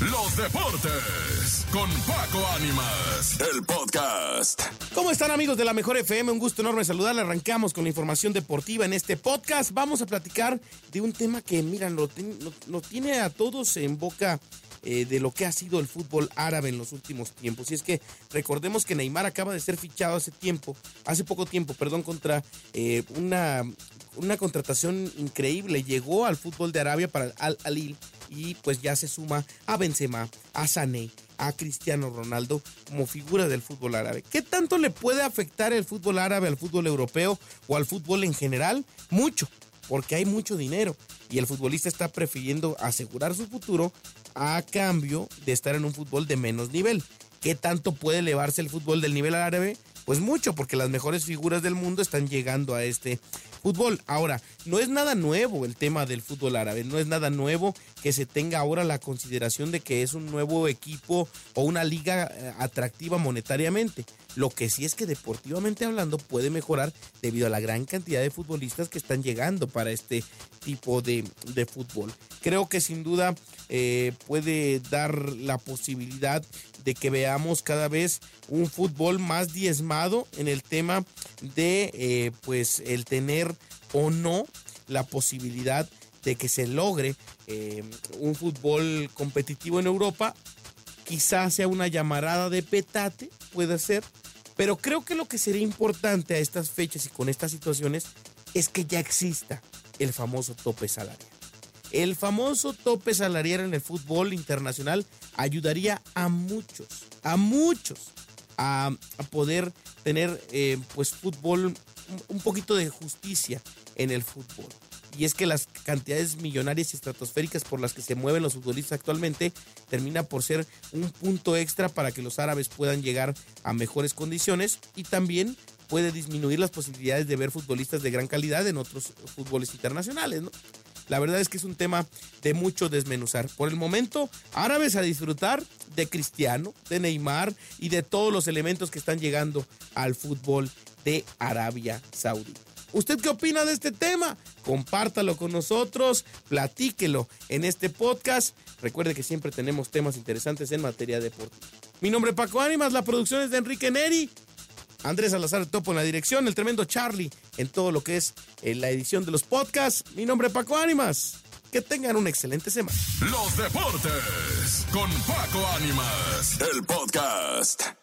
los deportes con Paco Ánimas, el podcast. ¿Cómo están amigos de la Mejor FM? Un gusto enorme saludarle. Arrancamos con la información deportiva en este podcast. Vamos a platicar de un tema que, mira, nos tiene a todos en boca eh, de lo que ha sido el fútbol árabe en los últimos tiempos. Y es que recordemos que Neymar acaba de ser fichado hace tiempo, hace poco tiempo, perdón, contra eh, una, una contratación increíble. Llegó al fútbol de Arabia para el Al Alil y pues ya se suma a Benzema, a Sané, a Cristiano Ronaldo como figura del fútbol árabe. ¿Qué tanto le puede afectar el fútbol árabe al fútbol europeo o al fútbol en general? Mucho, porque hay mucho dinero y el futbolista está prefiriendo asegurar su futuro a cambio de estar en un fútbol de menos nivel. ¿Qué tanto puede elevarse el fútbol del nivel árabe? Pues mucho, porque las mejores figuras del mundo están llegando a este fútbol. Ahora, no es nada nuevo el tema del fútbol árabe, no es nada nuevo que se tenga ahora la consideración de que es un nuevo equipo o una liga eh, atractiva monetariamente. Lo que sí es que deportivamente hablando puede mejorar debido a la gran cantidad de futbolistas que están llegando para este tipo de, fútbol. Creo que sin duda eh, puede dar la posibilidad de que veamos cada vez un fútbol más diezmado en el tema de eh, pues el tener o no la posibilidad de que se logre eh, un fútbol competitivo en Europa. Quizás sea una llamarada de petate, puede ser, pero creo que lo que sería importante a estas fechas y con estas situaciones es que ya exista el famoso tope salarial. El famoso tope salarial en el fútbol internacional ayudaría a muchos, a muchos, a, poder tener eh, pues fútbol, un poquito de justicia en el fútbol. Y es que las cantidades millonarias y estratosféricas por las que se mueven los futbolistas actualmente termina por ser un punto extra para que los árabes puedan llegar a mejores condiciones y también puede disminuir las posibilidades de ver futbolistas de gran calidad en otros fútboles internacionales, ¿no? La verdad es que es un tema de mucho desmenuzar. Por el momento, árabes a disfrutar de Cristiano, de Neymar y de todos los elementos que están llegando al fútbol de Arabia Saudita. ¿Usted qué opina de este tema? Compártalo con nosotros, platíquelo en este podcast. Recuerde que siempre tenemos temas interesantes en materia deportiva. Mi nombre es Paco Ánimas, la producción es de Enrique Neri. Andrés Salazar Topo en la dirección, el tremendo Charlie en todo lo que es eh, la edición de los podcasts. Mi nombre es Paco Ánimas. Que tengan una excelente semana. Los deportes con Paco Ánimas, el podcast.